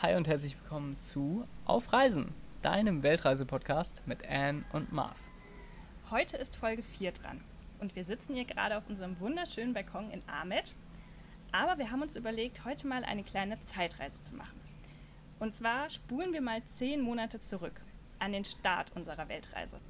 Hi und herzlich willkommen zu Auf Reisen, deinem Weltreise-Podcast mit Anne und Marv. Heute ist Folge 4 dran und wir sitzen hier gerade auf unserem wunderschönen Balkon in Ahmed. Aber wir haben uns überlegt, heute mal eine kleine Zeitreise zu machen. Und zwar spulen wir mal zehn Monate zurück an den Start unserer Weltreise.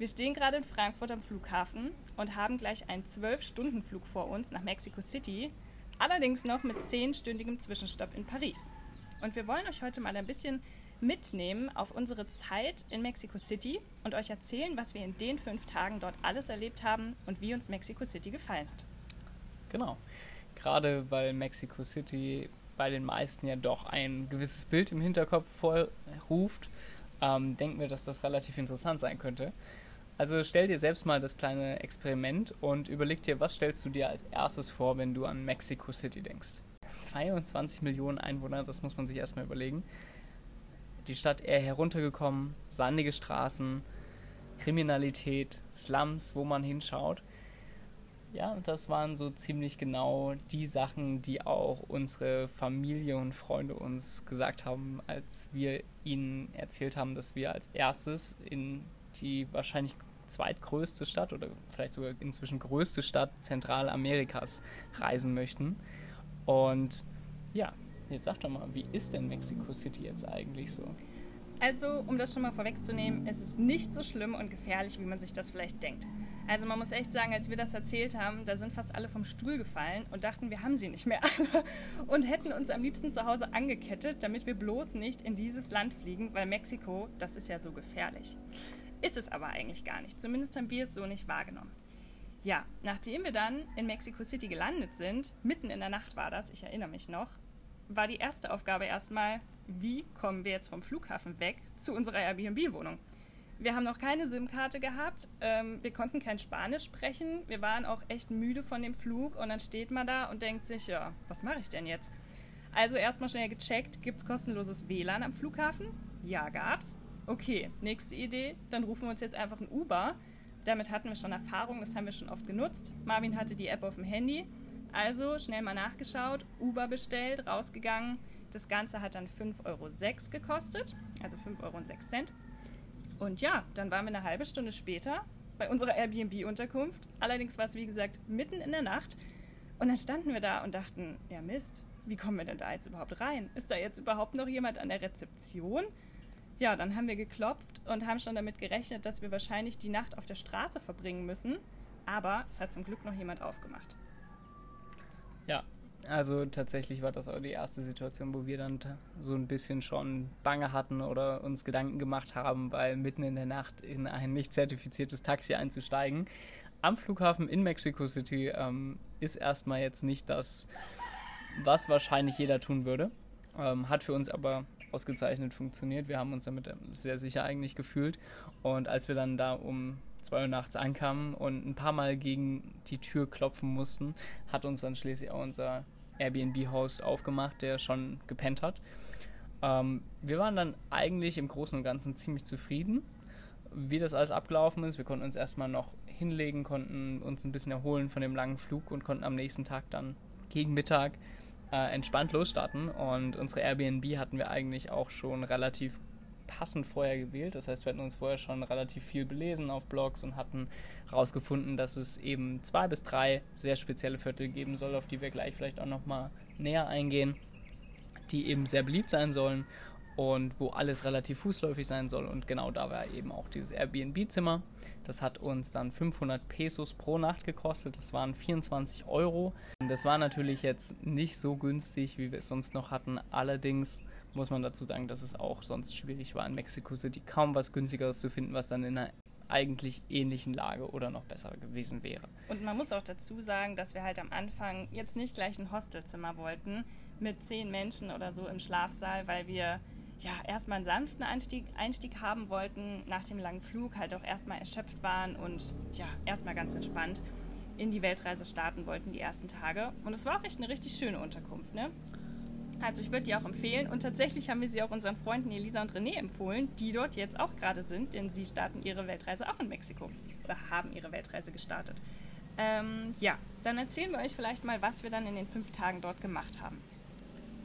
Wir stehen gerade in Frankfurt am Flughafen und haben gleich einen 12-Stunden-Flug vor uns nach Mexico City, allerdings noch mit zehnstündigem Zwischenstopp in Paris. Und wir wollen euch heute mal ein bisschen mitnehmen auf unsere Zeit in Mexico City und euch erzählen, was wir in den fünf Tagen dort alles erlebt haben und wie uns Mexico City gefallen hat. Genau. Gerade weil Mexico City bei den meisten ja doch ein gewisses Bild im Hinterkopf vorruft, ähm, denken wir, dass das relativ interessant sein könnte. Also stell dir selbst mal das kleine Experiment und überleg dir, was stellst du dir als erstes vor, wenn du an Mexico City denkst. 22 Millionen Einwohner, das muss man sich erstmal überlegen. Die Stadt eher heruntergekommen, sandige Straßen, Kriminalität, Slums, wo man hinschaut. Ja, das waren so ziemlich genau die Sachen, die auch unsere Familie und Freunde uns gesagt haben, als wir ihnen erzählt haben, dass wir als erstes in die wahrscheinlich zweitgrößte Stadt oder vielleicht sogar inzwischen größte Stadt Zentralamerikas reisen möchten. Und ja, jetzt sag doch mal, wie ist denn Mexico City jetzt eigentlich so? Also, um das schon mal vorwegzunehmen, es ist nicht so schlimm und gefährlich, wie man sich das vielleicht denkt. Also man muss echt sagen, als wir das erzählt haben, da sind fast alle vom Stuhl gefallen und dachten, wir haben sie nicht mehr alle und hätten uns am liebsten zu Hause angekettet, damit wir bloß nicht in dieses Land fliegen, weil Mexiko, das ist ja so gefährlich. Ist es aber eigentlich gar nicht. Zumindest haben wir es so nicht wahrgenommen. Ja, nachdem wir dann in Mexico City gelandet sind, mitten in der Nacht war das, ich erinnere mich noch, war die erste Aufgabe erstmal, wie kommen wir jetzt vom Flughafen weg zu unserer Airbnb-Wohnung? Wir haben noch keine SIM-Karte gehabt. Ähm, wir konnten kein Spanisch sprechen. Wir waren auch echt müde von dem Flug. Und dann steht man da und denkt sich, ja, was mache ich denn jetzt? Also erstmal schnell gecheckt, gibt es kostenloses WLAN am Flughafen? Ja, gab's. Okay, nächste Idee, dann rufen wir uns jetzt einfach ein Uber. Damit hatten wir schon Erfahrung, das haben wir schon oft genutzt. Marvin hatte die App auf dem Handy. Also schnell mal nachgeschaut, Uber bestellt, rausgegangen. Das Ganze hat dann 5,06 Euro gekostet, also 5,06 Euro. Und ja, dann waren wir eine halbe Stunde später bei unserer Airbnb-Unterkunft. Allerdings war es, wie gesagt, mitten in der Nacht. Und dann standen wir da und dachten, ja Mist, wie kommen wir denn da jetzt überhaupt rein? Ist da jetzt überhaupt noch jemand an der Rezeption? Ja, dann haben wir geklopft und haben schon damit gerechnet, dass wir wahrscheinlich die Nacht auf der Straße verbringen müssen. Aber es hat zum Glück noch jemand aufgemacht. Ja, also tatsächlich war das auch die erste Situation, wo wir dann so ein bisschen schon Bange hatten oder uns Gedanken gemacht haben, weil mitten in der Nacht in ein nicht zertifiziertes Taxi einzusteigen am Flughafen in Mexico City ähm, ist erstmal jetzt nicht das, was wahrscheinlich jeder tun würde. Ähm, hat für uns aber ausgezeichnet funktioniert. Wir haben uns damit sehr sicher eigentlich gefühlt. Und als wir dann da um 2 Uhr nachts ankamen und ein paar Mal gegen die Tür klopfen mussten, hat uns dann schließlich auch unser Airbnb-Host aufgemacht, der schon gepennt hat. Ähm, wir waren dann eigentlich im Großen und Ganzen ziemlich zufrieden, wie das alles abgelaufen ist. Wir konnten uns erstmal noch hinlegen, konnten uns ein bisschen erholen von dem langen Flug und konnten am nächsten Tag dann gegen Mittag äh, entspannt losstarten. Und unsere Airbnb hatten wir eigentlich auch schon relativ passend vorher gewählt. Das heißt, wir hatten uns vorher schon relativ viel belesen auf Blogs und hatten herausgefunden, dass es eben zwei bis drei sehr spezielle Viertel geben soll, auf die wir gleich vielleicht auch nochmal näher eingehen, die eben sehr beliebt sein sollen und wo alles relativ fußläufig sein soll. Und genau da war eben auch dieses Airbnb-Zimmer. Das hat uns dann 500 Pesos pro Nacht gekostet. Das waren 24 Euro. Das war natürlich jetzt nicht so günstig, wie wir es sonst noch hatten. Allerdings muss man dazu sagen, dass es auch sonst schwierig war in Mexico City kaum was günstigeres zu finden, was dann in einer eigentlich ähnlichen Lage oder noch besser gewesen wäre. Und man muss auch dazu sagen, dass wir halt am Anfang jetzt nicht gleich ein Hostelzimmer wollten mit zehn Menschen oder so im Schlafsaal, weil wir ja, erstmal einen sanften Einstieg, Einstieg haben wollten, nach dem langen Flug halt auch erstmal erschöpft waren und ja, erstmal ganz entspannt in die Weltreise starten wollten, die ersten Tage. Und es war auch echt eine richtig schöne Unterkunft, ne? Also ich würde die auch empfehlen und tatsächlich haben wir sie auch unseren Freunden Elisa und René empfohlen, die dort jetzt auch gerade sind, denn sie starten ihre Weltreise auch in Mexiko oder haben ihre Weltreise gestartet. Ähm, ja, dann erzählen wir euch vielleicht mal, was wir dann in den fünf Tagen dort gemacht haben.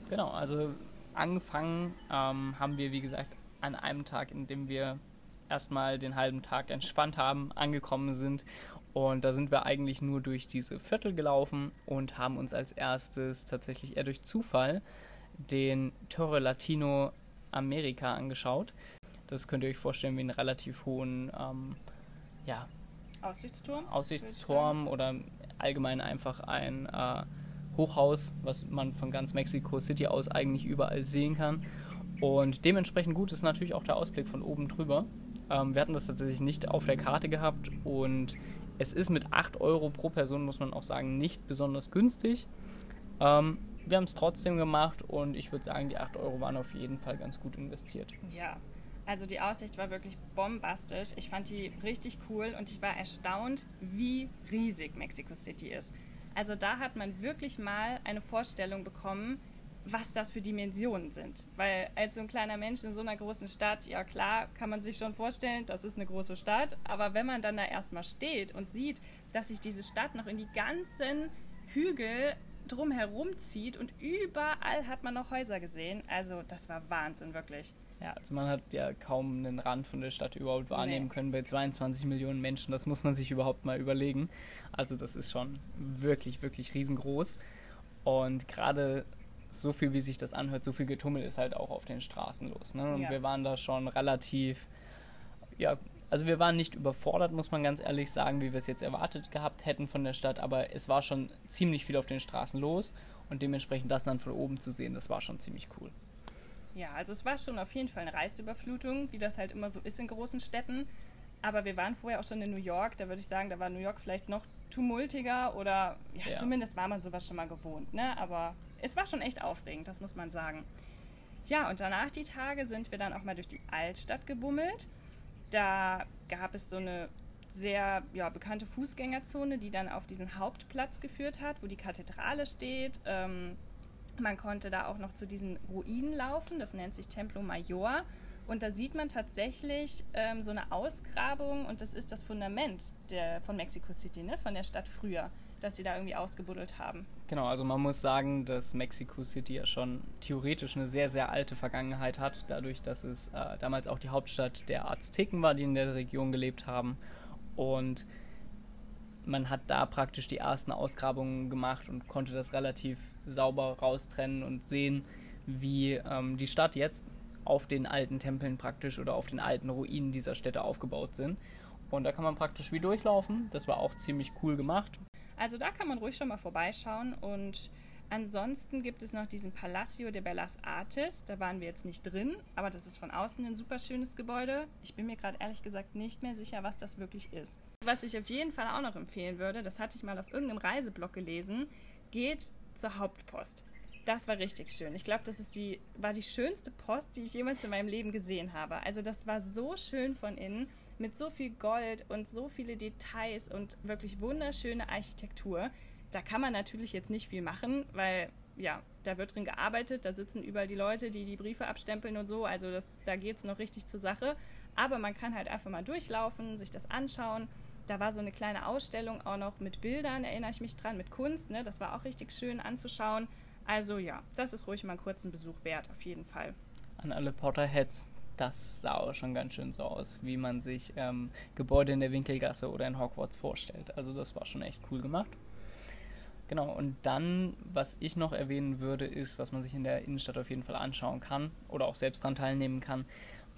Genau, also angefangen ähm, haben wir, wie gesagt, an einem Tag, in dem wir erstmal den halben Tag entspannt haben, angekommen sind. Und da sind wir eigentlich nur durch diese Viertel gelaufen und haben uns als erstes tatsächlich eher durch Zufall den Torre Latino America angeschaut. Das könnt ihr euch vorstellen wie einen relativ hohen ähm, ja, Aussichtsturm? Aussichtsturm oder allgemein einfach ein äh, Hochhaus, was man von ganz Mexico City aus eigentlich überall sehen kann. Und dementsprechend gut ist natürlich auch der Ausblick von oben drüber. Ähm, wir hatten das tatsächlich nicht auf der Karte gehabt und es ist mit 8 Euro pro Person, muss man auch sagen, nicht besonders günstig. Ähm, wir haben es trotzdem gemacht und ich würde sagen, die 8 Euro waren auf jeden Fall ganz gut investiert. Ja, also die Aussicht war wirklich bombastisch. Ich fand die richtig cool und ich war erstaunt, wie riesig Mexico City ist. Also da hat man wirklich mal eine Vorstellung bekommen, was das für Dimensionen sind. Weil als so ein kleiner Mensch in so einer großen Stadt, ja klar, kann man sich schon vorstellen, das ist eine große Stadt. Aber wenn man dann da erstmal steht und sieht, dass sich diese Stadt noch in die ganzen Hügel drumherum zieht und überall hat man noch Häuser gesehen. Also das war Wahnsinn, wirklich. Ja, also man hat ja kaum einen Rand von der Stadt überhaupt wahrnehmen Nee. können bei 22 Millionen Menschen. Das muss man sich überhaupt mal überlegen. Also das ist schon wirklich, wirklich riesengroß. Und gerade so viel, wie sich das anhört, so viel Getummel ist halt auch auf den Straßen los. Ne? Und Ja. wir waren da schon relativ, ja, also wir waren nicht überfordert, muss man ganz ehrlich sagen, wie wir es jetzt erwartet gehabt hätten von der Stadt, aber es war schon ziemlich viel auf den Straßen los und dementsprechend das dann von oben zu sehen, das war schon ziemlich cool. Ja, also es war schon auf jeden Fall eine Reizüberflutung, wie das halt immer so ist in großen Städten. Aber wir waren vorher auch schon in New York, da würde ich sagen, da war New York vielleicht noch tumultiger oder ja, Ja. zumindest war man sowas schon mal gewohnt, ne? Aber es war schon echt aufregend, das muss man sagen. Ja, und danach die Tage sind wir dann auch mal durch die Altstadt gebummelt. Da gab es so eine sehr ja, bekannte Fußgängerzone, die dann auf diesen Hauptplatz geführt hat, wo die Kathedrale steht. Ähm, man konnte da auch noch zu diesen Ruinen laufen, das nennt sich Templo Mayor. Und da sieht man tatsächlich ähm, so eine Ausgrabung und das ist das Fundament der, von Mexico City, ne? von der Stadt früher, dass sie da irgendwie ausgebuddelt haben. Genau, also man muss sagen, dass Mexico City ja schon theoretisch eine sehr, sehr alte Vergangenheit hat, dadurch, dass es äh, damals auch die Hauptstadt der Azteken war, die in der Region gelebt haben. Und man hat da praktisch die ersten Ausgrabungen gemacht und konnte das relativ sauber raustrennen und sehen, wie ähm, die Stadt jetzt auf den alten Tempeln praktisch oder auf den alten Ruinen dieser Städte aufgebaut sind. Und da kann man praktisch wie durchlaufen. Das war auch ziemlich cool gemacht. Also da kann man ruhig schon mal vorbeischauen und ansonsten gibt es noch diesen Palacio de Bellas Artes. Da waren wir jetzt nicht drin, aber das ist von außen ein super schönes Gebäude. Ich bin mir gerade ehrlich gesagt nicht mehr sicher, was das wirklich ist. Was ich auf jeden Fall auch noch empfehlen würde, das hatte ich mal auf irgendeinem Reiseblog gelesen, geht zur Hauptpost. Das war richtig schön. Ich glaube, das ist die, war die schönste Post, die ich jemals in meinem Leben gesehen habe. Also das war so schön von innen, mit so viel Gold und so viele Details und wirklich wunderschöne Architektur. Da kann man natürlich jetzt nicht viel machen, weil ja, da wird drin gearbeitet, da sitzen überall die Leute, die die Briefe abstempeln und so. Also das, da geht es noch richtig zur Sache. Aber man kann halt einfach mal durchlaufen, sich das anschauen. Da war so eine kleine Ausstellung auch noch mit Bildern, erinnere ich mich dran, mit Kunst. Ne? Das war auch richtig schön anzuschauen. Also ja, das ist ruhig mal einen kurzen Besuch wert, auf jeden Fall. an alle Potterheads, das sah auch schon ganz schön so aus, wie man sich ähm, Gebäude in der Winkelgasse oder in Hogwarts vorstellt. Also das war schon echt cool gemacht. Genau, und dann, was ich noch erwähnen würde, ist, was man sich in der Innenstadt auf jeden Fall anschauen kann oder auch selbst daran teilnehmen kann,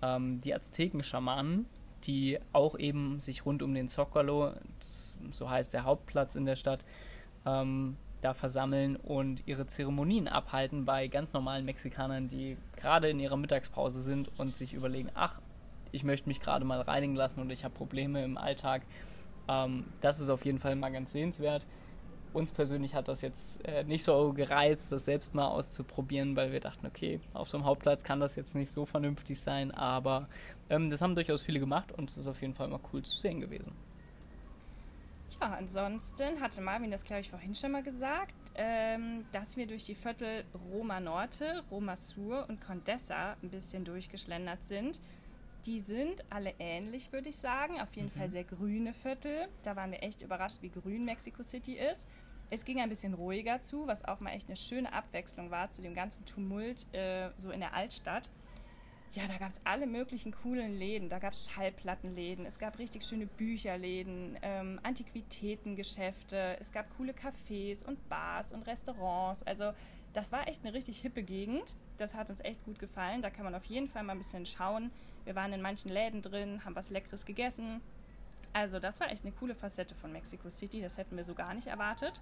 ähm, die Azteken-Schamanen, die auch eben sich rund um den Zocalo, das, so heißt der Hauptplatz in der Stadt, ähm, da versammeln und ihre Zeremonien abhalten bei ganz normalen Mexikanern, die gerade in ihrer Mittagspause sind und sich überlegen, ach, ich möchte mich gerade mal reinigen lassen und ich habe Probleme im Alltag. Ähm, das ist auf jeden Fall mal ganz sehenswert. Uns persönlich hat das jetzt äh, nicht so gereizt, das selbst mal auszuprobieren, weil wir dachten, okay, auf so einem Hauptplatz kann das jetzt nicht so vernünftig sein, aber ähm, das haben durchaus viele gemacht und es ist auf jeden Fall mal cool zu sehen gewesen. Ja, ansonsten hatte Marvin das, glaube ich, vorhin schon mal gesagt, ähm, dass wir durch die Viertel Roma Norte, Roma Sur und Condessa ein bisschen durchgeschlendert sind. Die sind alle ähnlich, würde ich sagen. Auf jeden Fall sehr grüne Viertel. Da waren wir echt überrascht, wie grün Mexico City ist. Es ging ein bisschen ruhiger zu, was auch mal echt eine schöne Abwechslung war zu dem ganzen Tumult äh, so in der Altstadt. Ja, da gab es alle möglichen coolen Läden. Da gab es Schallplattenläden, es gab richtig schöne Bücherläden, ähm, Antiquitätengeschäfte, es gab coole Cafés und Bars und Restaurants. Also das war echt eine richtig hippe Gegend. Das hat uns echt gut gefallen. Da kann man auf jeden Fall mal ein bisschen schauen. Wir waren in manchen Läden drin, haben was Leckeres gegessen. Also das war echt eine coole Facette von Mexico City. Das hätten wir so gar nicht erwartet.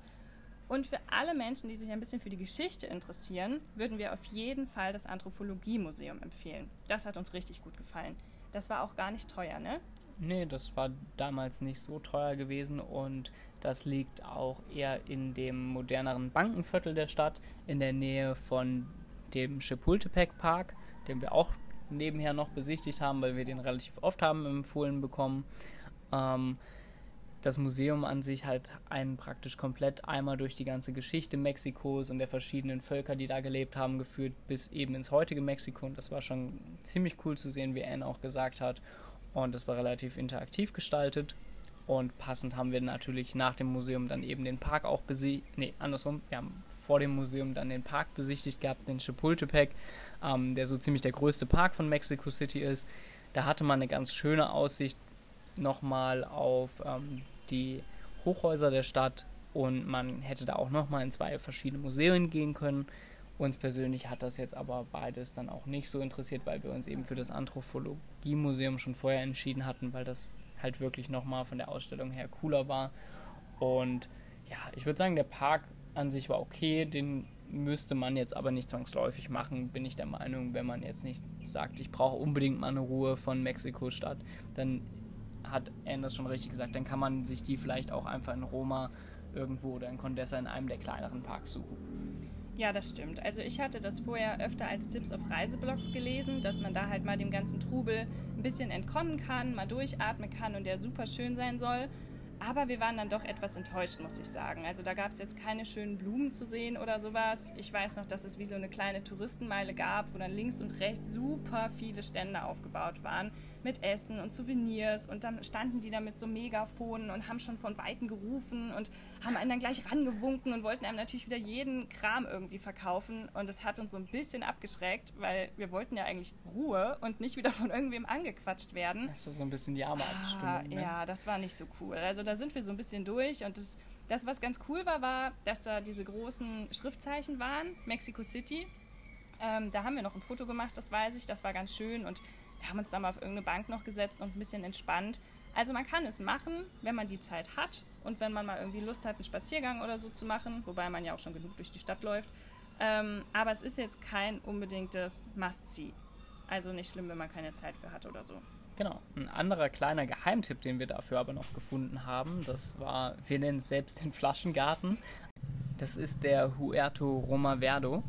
Und für alle Menschen, die sich ein bisschen für die Geschichte interessieren, würden wir auf jeden Fall das Anthropologie-Museum empfehlen. Das hat uns richtig gut gefallen. Das war auch gar nicht teuer, ne? Nee, das war damals nicht so teuer gewesen und das liegt auch eher in dem moderneren Bankenviertel der Stadt, in der Nähe von dem Chapultepec Park, den wir auch nebenher noch besichtigt haben, weil wir den relativ oft haben empfohlen bekommen. Ähm, das Museum an sich halt einen praktisch komplett einmal durch die ganze Geschichte Mexikos und der verschiedenen Völker, die da gelebt haben, geführt bis eben ins heutige Mexiko. Und das war schon ziemlich cool zu sehen, wie Anne auch gesagt hat. Und das war relativ interaktiv gestaltet. Und passend haben wir natürlich nach dem Museum dann eben den Park auch besichtigt. Nee, andersrum. Wir haben vor dem Museum dann den Park besichtigt gehabt, den Chapultepec, ähm, der so ziemlich der größte Park von Mexico City ist. Da hatte man eine ganz schöne Aussicht nochmal auf ähm, die Hochhäuser der Stadt und man hätte da auch nochmal in zwei verschiedene Museen gehen können. Uns persönlich hat das jetzt aber beides dann auch nicht so interessiert, weil wir uns eben für das Anthropologie-Museum schon vorher entschieden hatten, weil das halt wirklich nochmal von der Ausstellung her cooler war. Und ja, ich würde sagen, der Park an sich war okay, den müsste man jetzt aber nicht zwangsläufig machen, bin ich der Meinung, wenn man jetzt nicht sagt, ich brauche unbedingt mal eine Ruhe von Mexiko-Stadt, dann hat Anne das schon richtig gesagt, dann kann man sich die vielleicht auch einfach in Roma irgendwo oder in Condessa in einem der kleineren Parks suchen. Ja, das stimmt. Also ich hatte das vorher öfter als Tipps auf Reiseblogs gelesen, dass man da halt mal dem ganzen Trubel ein bisschen entkommen kann, mal durchatmen kann und der super schön sein soll. Aber wir waren dann doch etwas enttäuscht, muss ich sagen. Also da gab es jetzt keine schönen Blumen zu sehen oder sowas. Ich weiß noch, dass es wie so eine kleine Touristenmeile gab, wo dann links und rechts super viele Stände aufgebaut waren mit Essen und Souvenirs. Und dann standen die da mit so Megafonen und haben schon von Weitem gerufen und haben einen dann gleich rangewunken und wollten einem natürlich wieder jeden Kram irgendwie verkaufen. Und das hat uns so ein bisschen abgeschreckt, weil wir wollten ja eigentlich Ruhe und nicht wieder von irgendwem angequatscht werden. Das war so ein bisschen Jahrmarktstimmung. Ah, ne? ja, das war nicht so cool. Also da sind wir so ein bisschen durch und das, das, was ganz cool war, war, dass da diese großen Schriftzeichen waren, Mexico City. Ähm, da haben wir noch ein Foto gemacht, das weiß ich, das war ganz schön und wir haben uns dann mal auf irgendeine Bank noch gesetzt und ein bisschen entspannt. Also man kann es machen, wenn man die Zeit hat und wenn man mal irgendwie Lust hat, einen Spaziergang oder so zu machen, wobei man ja auch schon genug durch die Stadt läuft. Ähm, aber es ist jetzt kein unbedingtes Must-See. Also nicht schlimm, wenn man keine Zeit für hat oder so. Genau. Ein anderer kleiner Geheimtipp, den wir dafür aber noch gefunden haben, das war, wir nennen es selbst den Flaschengarten. Das ist der Huerto Roma Verdo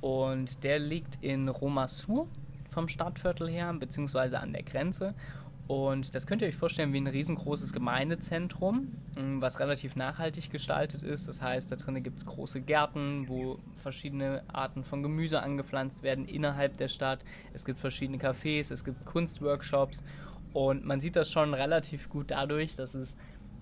und der liegt in Roma Sur vom Stadtviertel her, beziehungsweise an der Grenze. Und das könnt ihr euch vorstellen wie ein riesengroßes Gemeindezentrum, ähm, was relativ nachhaltig gestaltet ist. Das heißt, da drinnen gibt es große Gärten, wo verschiedene Arten von Gemüse angepflanzt werden innerhalb der Stadt. Es gibt verschiedene Cafés, es gibt Kunstworkshops und man sieht das schon relativ gut dadurch, dass es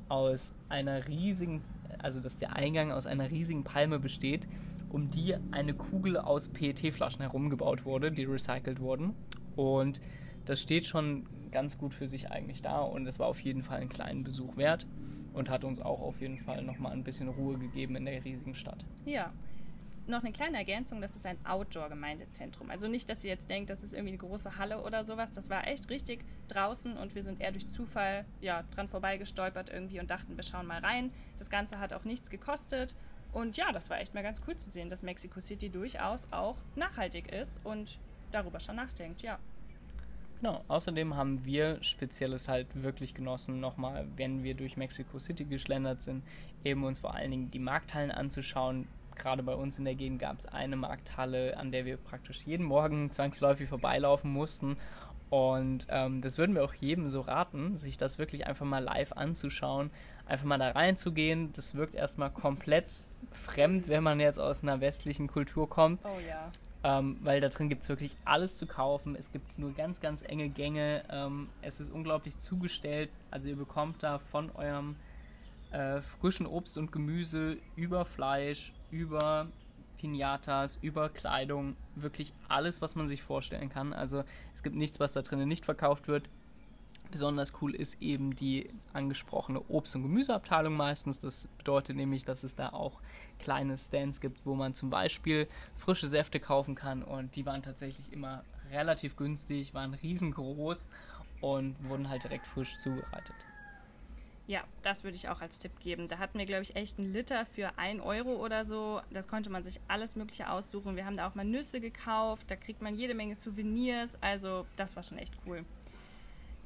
aus einer riesigen, also dass der Eingang aus einer riesigen Palme besteht, um die eine Kugel aus PET-Flaschen herumgebaut wurde, die recycelt wurden. Und das steht schon ganz gut für sich eigentlich da und es war auf jeden Fall einen kleinen Besuch wert und hat uns auch auf jeden Fall nochmal ein bisschen Ruhe gegeben in der riesigen Stadt. Ja. Noch eine kleine Ergänzung, das ist ein Outdoor-Gemeindezentrum. Also nicht, dass ihr jetzt denkt, das ist irgendwie eine große Halle oder sowas. Das war echt richtig draußen und wir sind eher durch Zufall ja, dran vorbeigestolpert irgendwie und dachten, wir schauen mal rein. Das Ganze hat auch nichts gekostet. Und ja, das war echt mal ganz cool zu sehen, dass Mexico City durchaus auch nachhaltig ist und darüber schon nachdenkt, ja. Genau, außerdem haben wir Spezielles halt wirklich genossen, nochmal, wenn wir durch Mexico City geschlendert sind, eben uns vor allen Dingen die Markthallen anzuschauen. Gerade bei uns in der Gegend gab es eine Markthalle, an der wir praktisch jeden Morgen zwangsläufig vorbeilaufen mussten. Und ähm, das würden wir auch jedem so raten, sich das wirklich einfach mal live anzuschauen, einfach mal da reinzugehen. Das wirkt erstmal komplett fremd, wenn man jetzt aus einer westlichen Kultur kommt. Oh ja. Ähm, weil da drin gibt es wirklich alles zu kaufen. Es gibt nur ganz, ganz enge Gänge. Ähm, es ist unglaublich zugestellt. Also ihr bekommt da von eurem äh, frischen Obst und Gemüse über Fleisch, über Pinatas, über Kleidung, wirklich alles, was man sich vorstellen kann. Also es gibt nichts, was da drinnen nicht verkauft wird. Besonders cool ist eben die angesprochene Obst- und Gemüseabteilung meistens. Das bedeutet nämlich, dass es da auch kleine Stands gibt, wo man zum Beispiel frische Säfte kaufen kann. Und die waren tatsächlich immer relativ günstig, waren riesengroß und wurden halt direkt frisch zubereitet. Ja, das würde ich auch als Tipp geben. Da hatten wir, glaube ich, echt einen Liter für 1 Euro oder so. Das konnte man sich alles Mögliche aussuchen. Wir haben da auch mal Nüsse gekauft. Da kriegt man jede Menge Souvenirs. Also, das war schon echt cool.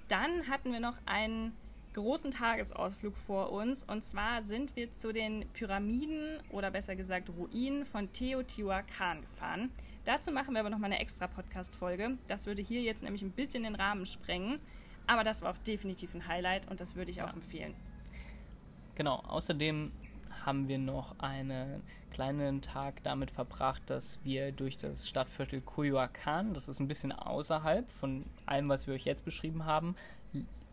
Dann hatten wir noch einen großen Tagesausflug vor uns. Und zwar sind wir zu den Pyramiden oder besser gesagt Ruinen von Teotihuacan gefahren. Dazu machen wir aber nochmal eine extra Podcast-Folge. Das würde hier jetzt nämlich ein bisschen den Rahmen sprengen. Aber das war auch definitiv ein Highlight und das würde ich auch empfehlen. Genau, außerdem haben wir noch einen kleinen Tag damit verbracht, dass wir durch das Stadtviertel Coyoacán, das ist ein bisschen außerhalb von allem, was wir euch jetzt beschrieben haben,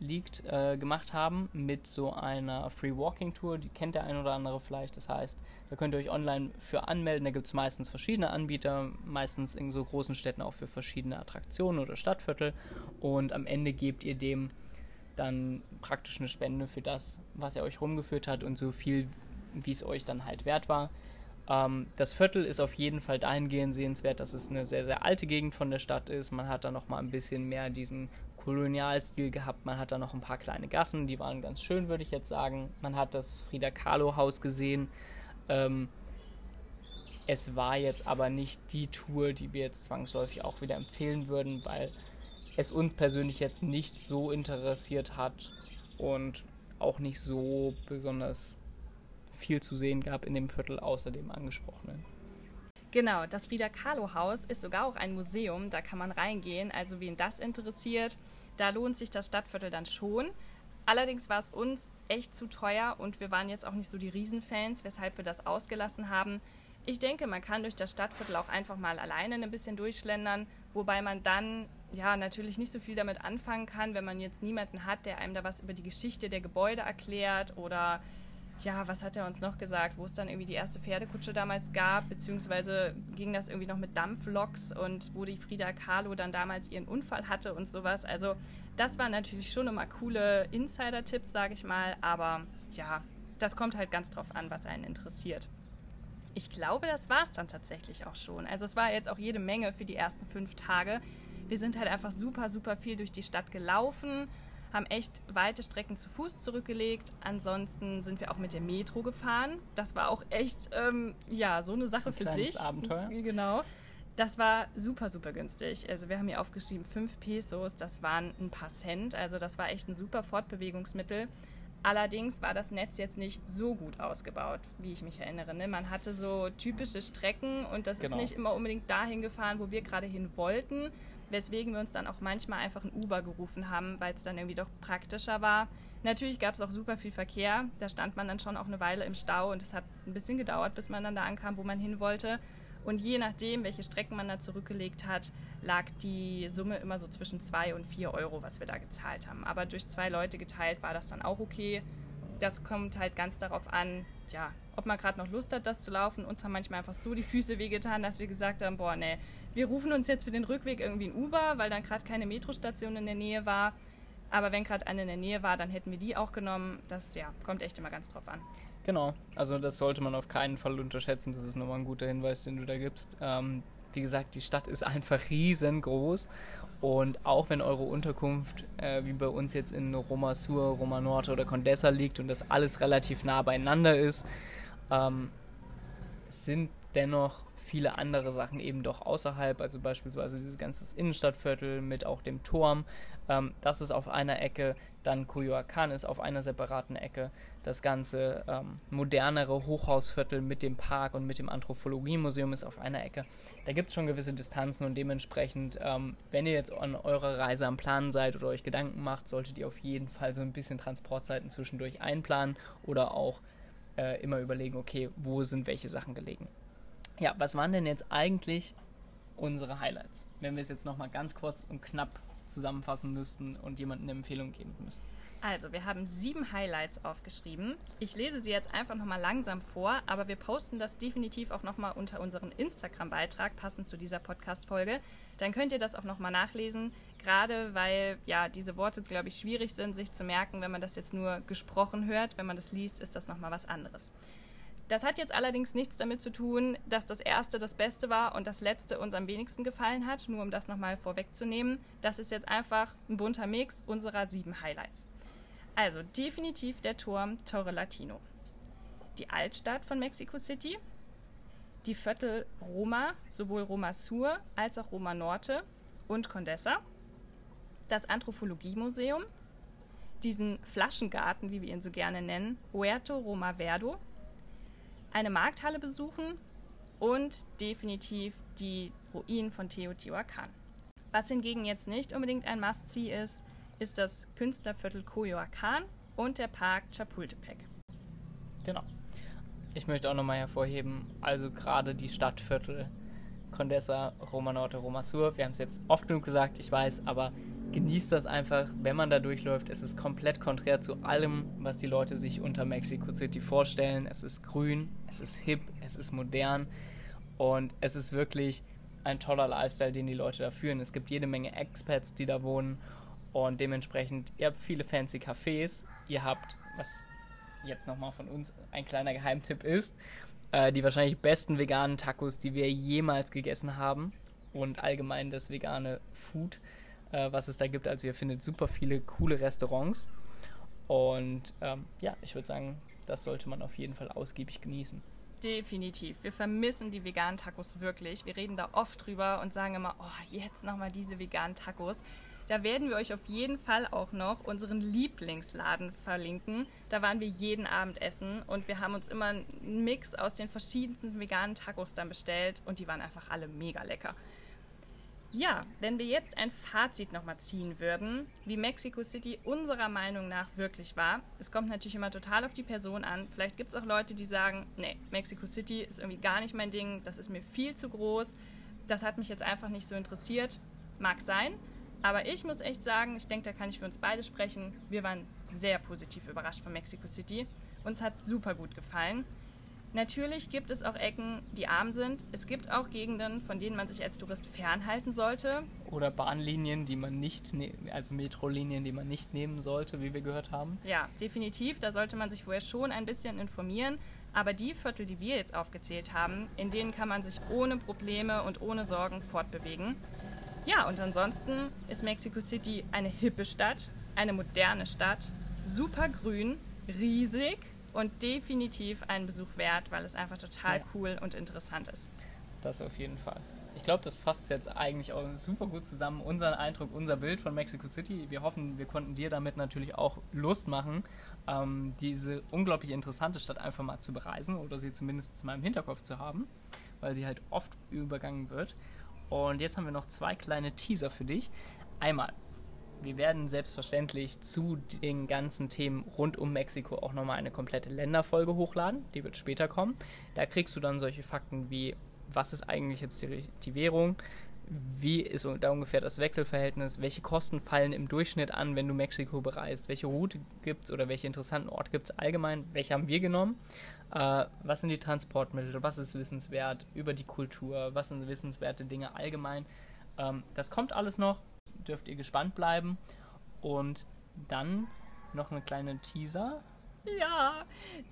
liegt, äh, gemacht haben mit so einer Free Walking Tour. Die kennt der ein oder andere vielleicht. Das heißt, da könnt ihr euch online für anmelden. Da gibt es meistens verschiedene Anbieter, meistens in so großen Städten auch für verschiedene Attraktionen oder Stadtviertel. Und am Ende gebt ihr dem dann praktisch eine Spende für das, was er euch rumgeführt hat und so viel, wie es euch dann halt wert war. Ähm, das Viertel ist auf jeden Fall dahingehend sehenswert, dass es eine sehr, sehr alte Gegend von der Stadt ist. Man hat da noch mal ein bisschen mehr diesen Kolonialstil gehabt. Man hat da noch ein paar kleine Gassen, die waren ganz schön, würde ich jetzt sagen. Man hat das Frida Kahlo Haus gesehen. Ähm, es war jetzt aber nicht die Tour, die wir jetzt zwangsläufig auch wieder empfehlen würden, weil es uns persönlich jetzt nicht so interessiert hat und auch nicht so besonders viel zu sehen gab in dem Viertel außer dem angesprochenen. Genau, das Frida Kahlo Haus ist sogar auch ein Museum, da kann man reingehen. Also wen das interessiert, da lohnt sich das Stadtviertel dann schon. Allerdings war es uns echt zu teuer und wir waren jetzt auch nicht so die Riesenfans, weshalb wir das ausgelassen haben. Ich denke, man kann durch das Stadtviertel auch einfach mal alleine ein bisschen durchschlendern, wobei man dann ja natürlich nicht so viel damit anfangen kann, wenn man jetzt niemanden hat, der einem da was über die Geschichte der Gebäude erklärt oder ja, was hat er uns noch gesagt, wo es dann irgendwie die erste Pferdekutsche damals gab, beziehungsweise ging das irgendwie noch mit Dampfloks und wo die Frida Kahlo dann damals ihren Unfall hatte und sowas. Also das waren natürlich schon immer coole Insider-Tipps, sage ich mal, aber ja, das kommt halt ganz drauf an, was einen interessiert. Ich glaube, das war es dann tatsächlich auch schon. Also es war jetzt auch jede Menge für die ersten fünf Tage. Wir sind halt einfach super, super viel durch die Stadt gelaufen, haben echt weite Strecken zu Fuß zurückgelegt. Ansonsten sind wir auch mit der Metro gefahren. Das war auch echt, ähm, ja, so eine Sache Ein für sich. Abenteuer. Genau. Das war super, super günstig. Also wir haben hier aufgeschrieben 5 Pesos, das waren ein paar Cent. Also das war echt ein super Fortbewegungsmittel. Allerdings war das Netz jetzt nicht so gut ausgebaut, wie ich mich erinnere. Ne? Man hatte so typische Strecken und das Genau. ist nicht immer unbedingt dahin gefahren, wo wir gerade hin wollten, weswegen wir uns dann auch manchmal einfach ein Uber gerufen haben, weil es dann irgendwie doch praktischer war. Natürlich gab es auch super viel Verkehr, da stand man dann schon auch eine Weile im Stau und es hat ein bisschen gedauert, bis man dann da ankam, wo man hin wollte. Und je nachdem, welche Strecken man da zurückgelegt hat, lag die Summe immer so zwischen 2 und 4 Euro, was wir da gezahlt haben. Aber durch zwei Leute geteilt war das dann auch okay. Das kommt halt ganz darauf an, ja, ob man gerade noch Lust hat, das zu laufen. Uns haben manchmal einfach so die Füße wehgetan, dass wir gesagt haben, boah, nee, wir rufen uns jetzt für den Rückweg irgendwie ein Uber, weil dann gerade keine Metrostation in der Nähe war. Aber wenn gerade eine in der Nähe war, dann hätten wir die auch genommen. Das ja, kommt echt immer ganz drauf an. Genau, also das sollte man auf keinen Fall unterschätzen. Das ist nochmal ein guter Hinweis, den du da gibst. Ähm, wie gesagt, die Stadt ist einfach riesengroß. Und auch wenn eure Unterkunft äh, wie bei uns jetzt in Roma Sur, Roma Norte oder Condessa liegt und das alles relativ nah beieinander ist, ähm, sind dennoch viele andere Sachen eben doch außerhalb, also beispielsweise dieses ganze Innenstadtviertel mit auch dem Turm. Ähm, das ist auf einer Ecke, dann Coyoacán ist auf einer separaten Ecke. Das ganze ähm, modernere Hochhausviertel mit dem Park und mit dem Anthropologiemuseum ist auf einer Ecke. Da gibt es schon gewisse Distanzen und dementsprechend, ähm, wenn ihr jetzt an eurer Reise am Planen seid oder euch Gedanken macht, solltet ihr auf jeden Fall so ein bisschen Transportzeiten zwischendurch einplanen oder auch äh, immer überlegen, okay, wo sind welche Sachen gelegen. Ja, was waren denn jetzt eigentlich unsere Highlights, wenn wir es jetzt nochmal ganz kurz und knapp zusammenfassen müssten und jemandem eine Empfehlung geben müssten? Also, wir haben sieben Highlights aufgeschrieben. Ich lese sie jetzt einfach nochmal langsam vor, aber wir posten das definitiv auch nochmal unter unseren Instagram-Beitrag, passend zu dieser Podcast-Folge. Dann könnt ihr das auch nochmal nachlesen, gerade weil ja diese Worte, glaube ich, schwierig sind, sich zu merken, wenn man das jetzt nur gesprochen hört. Wenn man das liest, ist das nochmal was anderes. Das hat jetzt allerdings nichts damit zu tun, dass das erste das Beste war und das letzte uns am wenigsten gefallen hat, nur um das nochmal vorwegzunehmen. Das ist jetzt einfach ein bunter Mix unserer sieben Highlights. Also definitiv der Turm Torre Latino. Die Altstadt von Mexico City, die Viertel Roma, sowohl Roma Sur als auch Roma Norte und Condessa, das Anthropologiemuseum, diesen Flaschengarten, wie wir ihn so gerne nennen, Huerto Roma Verdo, eine Markthalle besuchen und definitiv die Ruinen von Teotihuacan. Was hingegen jetzt nicht unbedingt ein Must-See ist, ist das Künstlerviertel Coyoacán und der Park Chapultepec. Genau. Ich möchte auch nochmal hervorheben, also gerade die Stadtviertel Condessa, Roma Norte, Roma Sur. Wir haben es jetzt oft genug gesagt, ich weiß, aber genießt das einfach, wenn man da durchläuft. Es ist komplett konträr zu allem, was die Leute sich unter Mexico City vorstellen. Es ist grün, es ist hip, es ist modern und es ist wirklich ein toller Lifestyle, den die Leute da führen. Es gibt jede Menge Expats, die da wohnen und dementsprechend, ihr habt viele fancy Cafés, ihr habt, was jetzt nochmal von uns ein kleiner Geheimtipp ist, äh, die wahrscheinlich besten veganen Tacos, die wir jemals gegessen haben und allgemein das vegane Food, äh, was es da gibt. Also ihr findet super viele coole Restaurants und ähm, ja, ich würde sagen, das sollte man auf jeden Fall ausgiebig genießen. Definitiv. Wir vermissen die veganen Tacos wirklich. Wir reden da oft drüber und sagen immer, oh, jetzt nochmal diese veganen Tacos. Da werden wir euch auf jeden Fall auch noch unseren Lieblingsladen verlinken. Da waren wir jeden Abend essen und wir haben uns immer einen Mix aus den verschiedenen veganen Tacos dann bestellt und die waren einfach alle mega lecker. Ja, wenn wir jetzt ein Fazit nochmal ziehen würden, wie Mexico City unserer Meinung nach wirklich war, es kommt natürlich immer total auf die Person an. Vielleicht gibt es auch Leute, die sagen, nee, Mexico City ist irgendwie gar nicht mein Ding, das ist mir viel zu groß, das hat mich jetzt einfach nicht so interessiert. Mag sein, aber ich muss echt sagen, ich denke, da kann ich für uns beide sprechen. Wir waren sehr positiv überrascht von Mexico City. Uns hat super gut gefallen. Natürlich gibt es auch Ecken, die arm sind. Es gibt auch Gegenden, von denen man sich als Tourist fernhalten sollte. Oder Bahnlinien, die man nicht, ne also Metrolinien, die man nicht nehmen sollte, wie wir gehört haben. Ja, definitiv. Da sollte man sich vorher schon ein bisschen informieren. Aber die Viertel, die wir jetzt aufgezählt haben, in denen kann man sich ohne Probleme und ohne Sorgen fortbewegen. Ja, und ansonsten ist Mexico City eine hippe Stadt, eine moderne Stadt, super grün, riesig und definitiv einen Besuch wert, weil es einfach total Ja. cool und interessant ist. Das auf jeden Fall. Ich glaube, das fasst jetzt eigentlich auch super gut zusammen. Unseren Eindruck, unser Bild von Mexico City. Wir hoffen, wir konnten dir damit natürlich auch Lust machen, ähm, diese unglaublich interessante Stadt einfach mal zu bereisen oder sie zumindest mal im Hinterkopf zu haben, weil sie halt oft übergangen wird. Und jetzt haben wir noch zwei kleine Teaser für dich. Einmal, wir werden selbstverständlich zu den ganzen Themen rund um Mexiko auch nochmal eine komplette Länderfolge hochladen. Die wird später kommen. Da kriegst du dann solche Fakten wie, was ist eigentlich jetzt die, die Währung? Wie ist da ungefähr das Wechselverhältnis? Welche Kosten fallen im Durchschnitt an, wenn du Mexiko bereist? Welche Route gibt es oder welche interessanten Orte gibt es allgemein? Welche haben wir genommen? Äh, was sind die Transportmittel? Was ist wissenswert über die Kultur? Was sind wissenswerte Dinge allgemein? Ähm, das kommt alles noch. Dürft ihr gespannt bleiben. Und dann noch eine kleine Teaser. Ja,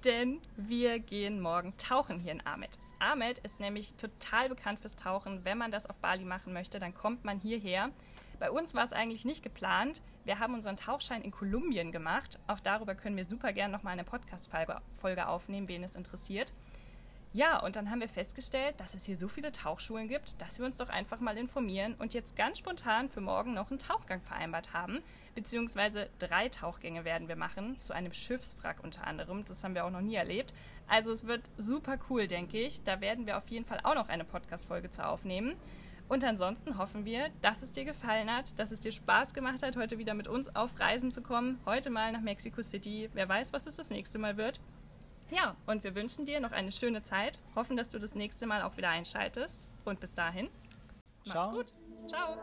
denn wir gehen morgen tauchen hier in Ahmed. Ahmed ist nämlich total bekannt fürs Tauchen. Wenn man das auf Bali machen möchte, dann kommt man hierher. Bei uns war es eigentlich nicht geplant. Wir haben unseren Tauchschein in Kolumbien gemacht. Auch darüber können wir super gerne nochmal eine Podcast-Folge Folge aufnehmen, wen es interessiert. Ja, und dann haben wir festgestellt, dass es hier so viele Tauchschulen gibt, dass wir uns doch einfach mal informieren und jetzt ganz spontan für morgen noch einen Tauchgang vereinbart haben. Beziehungsweise drei Tauchgänge werden wir machen, zu einem Schiffswrack unter anderem. Das haben wir auch noch nie erlebt. Also es wird super cool, denke ich. Da werden wir auf jeden Fall auch noch eine Podcast-Folge zu aufnehmen. Und ansonsten hoffen wir, dass es dir gefallen hat, dass es dir Spaß gemacht hat, heute wieder mit uns auf Reisen zu kommen. Heute mal nach Mexico City. Wer weiß, was es das nächste Mal wird. Ja, und wir wünschen dir noch eine schöne Zeit. Hoffen, dass du das nächste Mal auch wieder einschaltest. Und bis dahin, mach's Ciao. gut. Ciao.